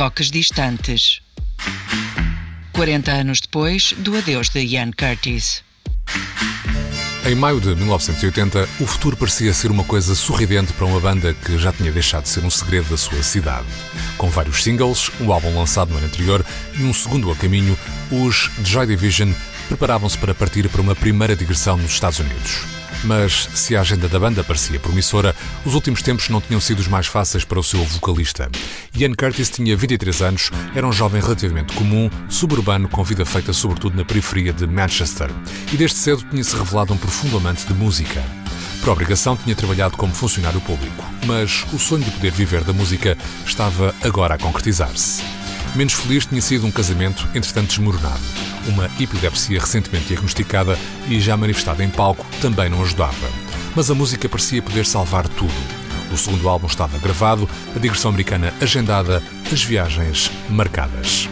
Toques distantes. 40 anos depois do adeus de Ian Curtis. Em maio de 1980, o futuro parecia ser uma coisa sorridente para uma banda que já tinha deixado de ser um segredo da sua cidade. Com vários singles, um álbum lançado no ano anterior e um segundo a caminho, os Joy Division preparavam-se para partir para uma primeira digressão nos Estados Unidos. Mas se a agenda da banda parecia promissora, os últimos tempos não tinham sido os mais fáceis para o seu vocalista. Ian Curtis tinha 23 anos, era um jovem relativamente comum, suburbano, com vida feita sobretudo na periferia de Manchester, e desde cedo tinha-se revelado um profundo amante de música. Por obrigação, tinha trabalhado como funcionário público, mas o sonho de poder viver da música estava agora a concretizar-se. Menos feliz tinha sido um casamento, entretanto desmoronado. Uma epilepsia recentemente diagnosticada e já manifestada em palco também não ajudava. Mas a música parecia poder salvar tudo. O segundo álbum estava gravado, a digressão americana agendada, as viagens marcadas.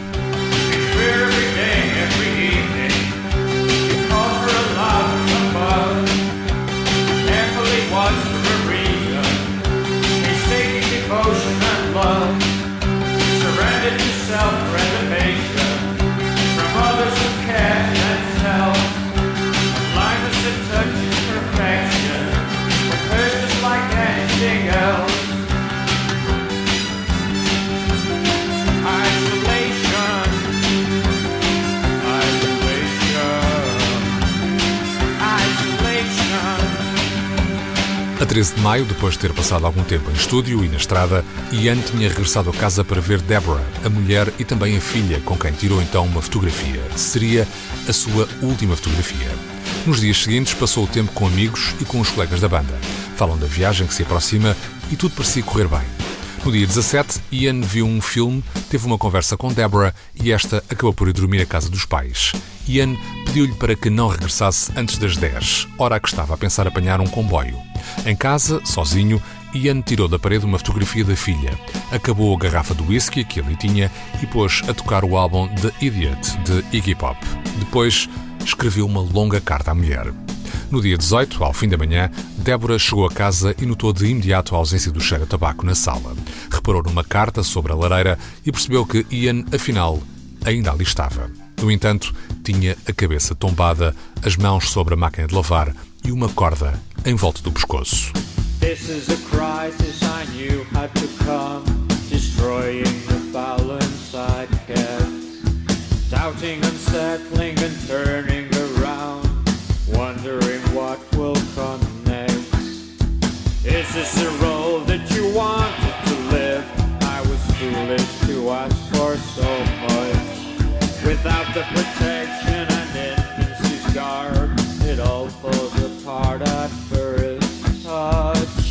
13 de maio, depois de ter passado algum tempo em estúdio e na estrada, Ian tinha regressado a casa para ver Deborah, a mulher e também a filha, com quem tirou então uma fotografia. Seria a sua última fotografia. Nos dias seguintes, passou o tempo com amigos e com os colegas da banda. Falam da viagem que se aproxima e tudo parecia correr bem. No dia 17, Ian viu um filme, teve uma conversa com Deborah e esta acabou por ir dormir à casa dos pais. Ian pediu-lhe para que não regressasse antes das 10, hora que estava a pensar apanhar um comboio. Em casa, sozinho, Ian tirou da parede uma fotografia da filha, acabou a garrafa de whisky que ele tinha e pôs a tocar o álbum The Idiot, de Iggy Pop. Depois, escreveu uma longa carta à mulher. No dia 18, ao fim da manhã, Débora chegou a casa e notou de imediato a ausência do cheiro a tabaco na sala. Reparou numa carta sobre a lareira e percebeu que Ian, afinal, ainda ali estava. No entanto, tinha a cabeça tombada, as mãos sobre a máquina de lavar e uma corda em volta do pescoço. This is a crisis I knew had to come, destroying the balance kept, doubting, unsettling and turning around, wondering what will come next. Is this the role that you wanted to live? I was foolish to ask for so much, without the protection and it all falls apart at first touch.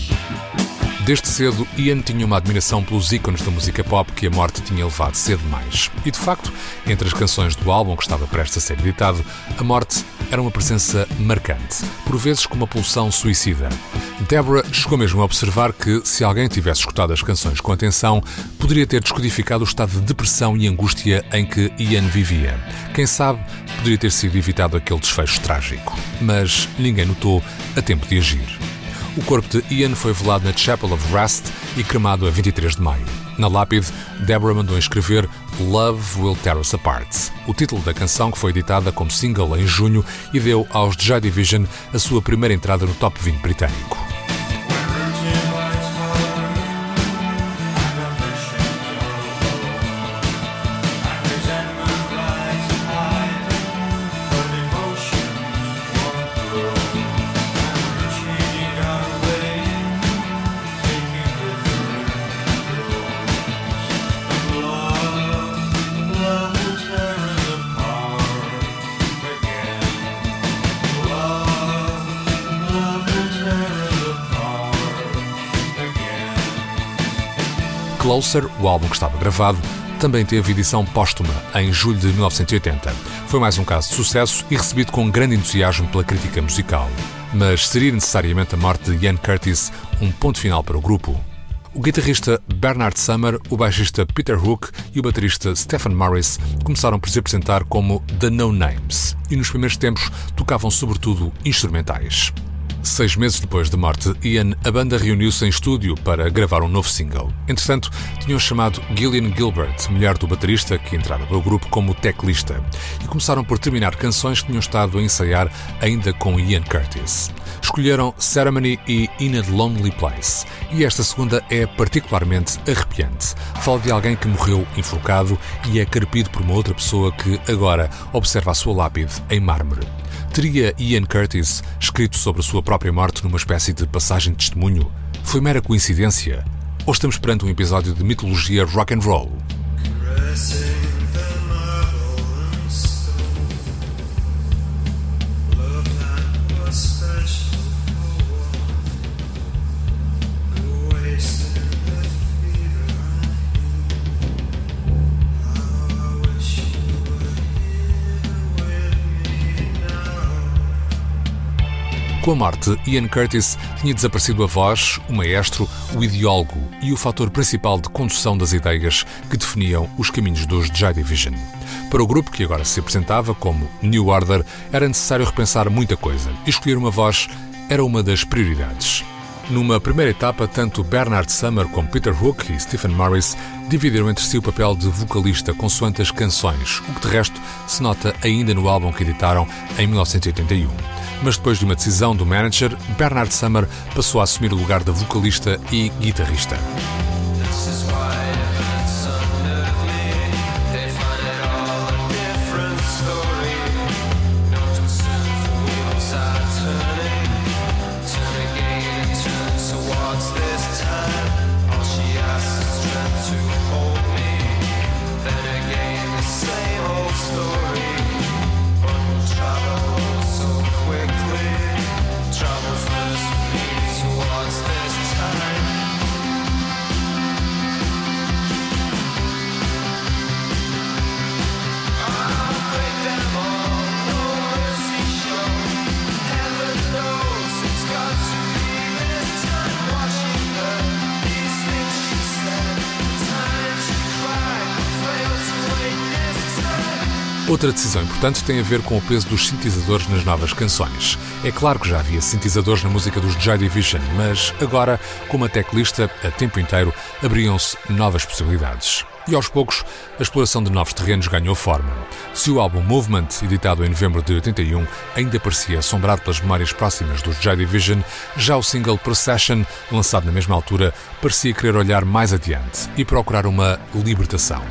Desde cedo, Ian tinha uma admiração pelos ícones da música pop que a morte tinha levado cedo demais. E de facto, entre as canções do álbum que estava prestes a ser editado, a morte era uma presença marcante, por vezes com uma pulsão suicida. Deborah chegou mesmo a observar que, se alguém tivesse escutado as canções com atenção, poderia ter descodificado o estado de depressão e angústia em que Ian vivia. Quem sabe, poderia ter sido evitado aquele desfecho trágico. Mas ninguém notou a tempo de agir. O corpo de Ian foi velado na Chapel of Rest e cremado a 23 de maio. Na lápide, Deborah mandou escrever Love Will Tear Us Apart, o título da canção que foi editada como single em junho e deu aos Joy Division a sua primeira entrada no top 20 britânico. Closer, o álbum que estava gravado, também teve edição póstuma em julho de 1980. Foi mais um caso de sucesso e recebido com grande entusiasmo pela crítica musical. Mas seria necessariamente a morte de Ian Curtis um ponto final para o grupo? O guitarrista Bernard Summer, o baixista Peter Hook e o baterista Stephen Morris começaram por se apresentar como The No Names e nos primeiros tempos tocavam sobretudo instrumentais. Seis meses depois da morte de Ian, a banda reuniu-se em estúdio para gravar um novo single. Entretanto, tinham chamado Gillian Gilbert, mulher do baterista que entrara para o grupo como teclista, e começaram por terminar canções que tinham estado a ensaiar ainda com Ian Curtis. Escolheram Ceremony e In a Lonely Place, e esta segunda é particularmente arrepiante. Fala de alguém que morreu enforcado e é carpido por uma outra pessoa que agora observa a sua lápide em mármore. Teria Ian Curtis escrito sobre a sua própria morte numa espécie de passagem de testemunho? Foi mera coincidência? Ou estamos perante um episódio de mitologia rock and roll? Com a morte, Ian Curtis tinha desaparecido a voz, o maestro, o ideólogo e o fator principal de condução das ideias que definiam os caminhos dos Joy Division. Para o grupo que agora se apresentava como New Order, era necessário repensar muita coisa escolher uma voz era uma das prioridades. Numa primeira etapa, tanto Bernard Summer como Peter Hook e Stephen Morris dividiram entre si o papel de vocalista consoante as canções, o que de resto se nota ainda no álbum que editaram em 1981 mas depois de uma decisão do manager, Bernard Summer passou a assumir o lugar de vocalista e guitarrista. Outra decisão importante tem a ver com o peso dos sintetizadores nas novas canções. É claro que já havia sintetizadores na música dos Joy Division, mas agora, como a teclista, a tempo inteiro, abriam-se novas possibilidades. E aos poucos, a exploração de novos terrenos ganhou forma. Se o álbum Movement, editado em novembro de 81, ainda parecia assombrado pelas memórias próximas dos Joy Division, já o single Procession, lançado na mesma altura, parecia querer olhar mais adiante e procurar uma libertação.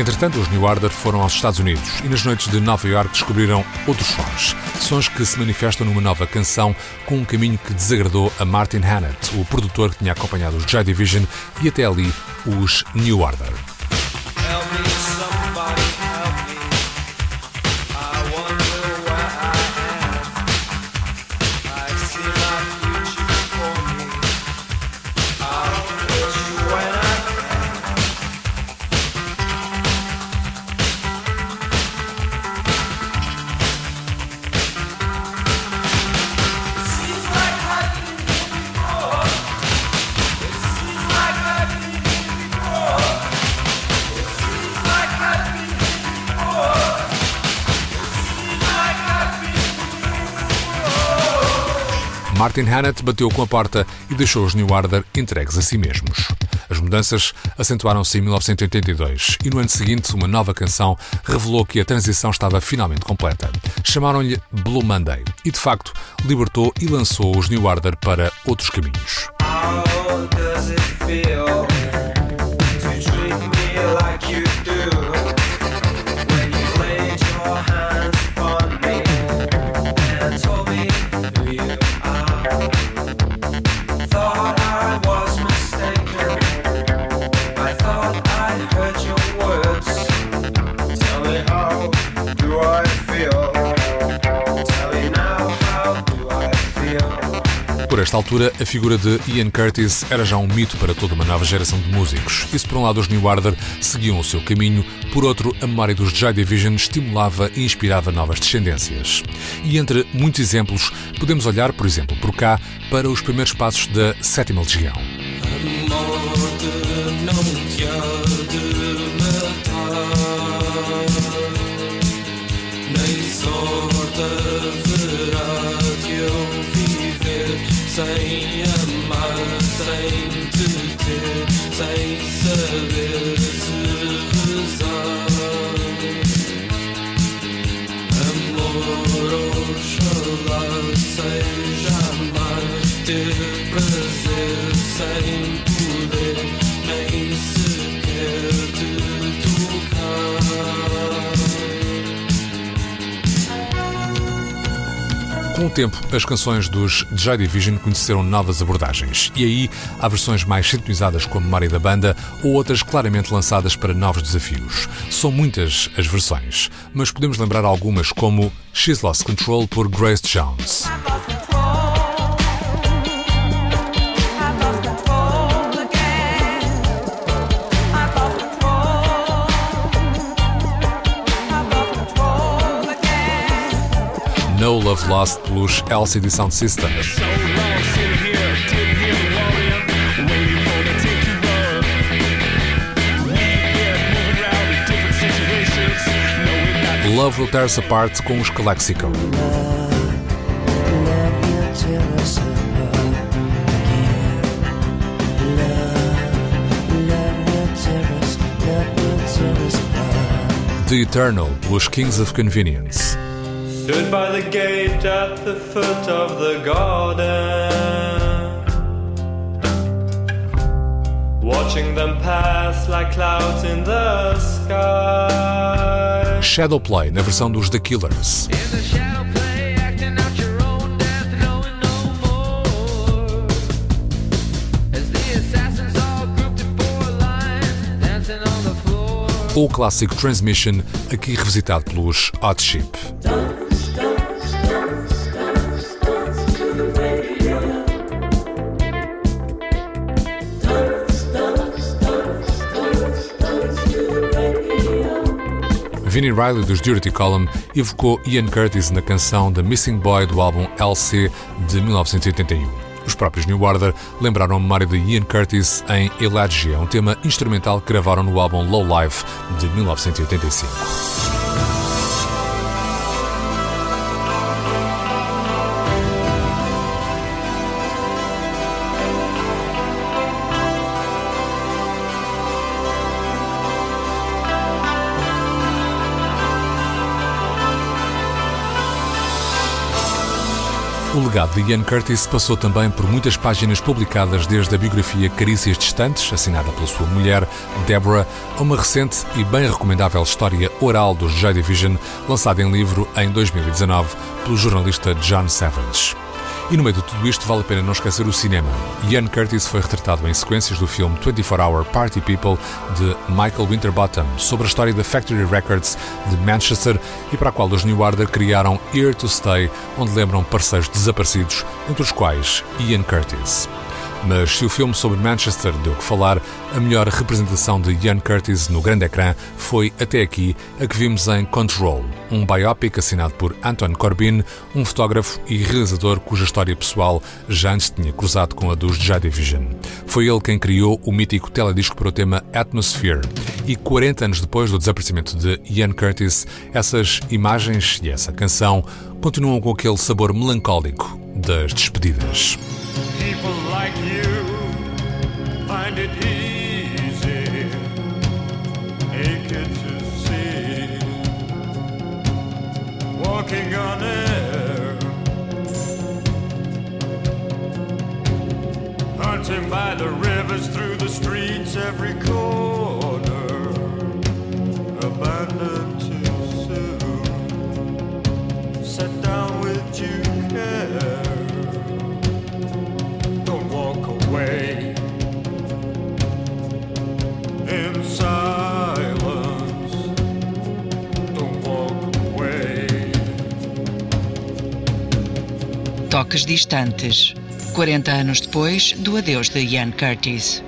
Entretanto, os New Order foram aos Estados Unidos e nas noites de Nova York descobriram outros sons. Sons que se manifestam numa nova canção com um caminho que desagradou a Martin Hannett, o produtor que tinha acompanhado os Joy Division e até ali os New Order. Martin Hannett bateu com a porta e deixou os New Order entregues a si mesmos. As mudanças acentuaram-se em 1982 e no ano seguinte uma nova canção revelou que a transição estava finalmente completa. Chamaram-lhe Blue Monday e de facto libertou e lançou os New Order para outros caminhos. Esta altura, a figura de Ian Curtis era já um mito para toda uma nova geração de músicos. E se por um lado os New Order seguiam o seu caminho, por outro, a memória dos Joy Division estimulava e inspirava novas descendências. E entre muitos exemplos, podemos olhar, por exemplo, por cá, para os primeiros passos da Sétima Legião. Seja amar, ter prazer sem tempo, as canções dos Joy Division conheceram novas abordagens, e aí há versões mais sintonizadas com a memória da banda ou outras claramente lançadas para novos desafios. São muitas as versões, mas podemos lembrar algumas como She's Lost Control por Grace Jones. No Love Lost pelos LCD Sound System. Love Will Tear Us Apart com os Calexico. The Eternal pelos Kings of Convenience. Stood by the gate at the foot of the garden, watching them pass like clouds in the sky. Shadowplay na versão dos The Killers. ou o clássico Transmission, aqui revisitado pelos Hot Chip. Vinnie Riley dos Dirty Column evocou Ian Curtis na canção The Missing Boy do álbum LC de 1981. Os próprios New Order lembraram a memória de Ian Curtis em Elegia, um tema instrumental que gravaram no álbum Low Life de 1985. O legado de Ian Curtis passou também por muitas páginas publicadas, desde a biografia Carícias Distantes, assinada pela sua mulher, Deborah, a uma recente e bem recomendável história oral dos Joy Division, lançada em livro em 2019 pelo jornalista John Savage. E no meio de tudo isto, vale a pena não esquecer o cinema. Ian Curtis foi retratado em sequências do filme 24 Hour Party People de Michael Winterbottom, sobre a história da Factory Records de Manchester e para a qual os New Order criaram Here to Stay, onde lembram parceiros desaparecidos, entre os quais Ian Curtis. Mas se o filme sobre Manchester deu que falar, a melhor representação de Ian Curtis no grande ecrã foi, até aqui, a que vimos em Control, um biopic assinado por Anton Corbin, um fotógrafo e realizador cuja história pessoal já antes tinha cruzado com a dos Joy Division. Foi ele quem criou o mítico teledisco para o tema Atmosphere. E 40 anos depois do desaparecimento de Ian Curtis, essas imagens e essa canção continuam com aquele sabor melancólico das despedidas. Walking on air. hunting by the rivers, through the streets, every corner, abandoned distantes. 40 anos depois do adeus de Ian Curtis.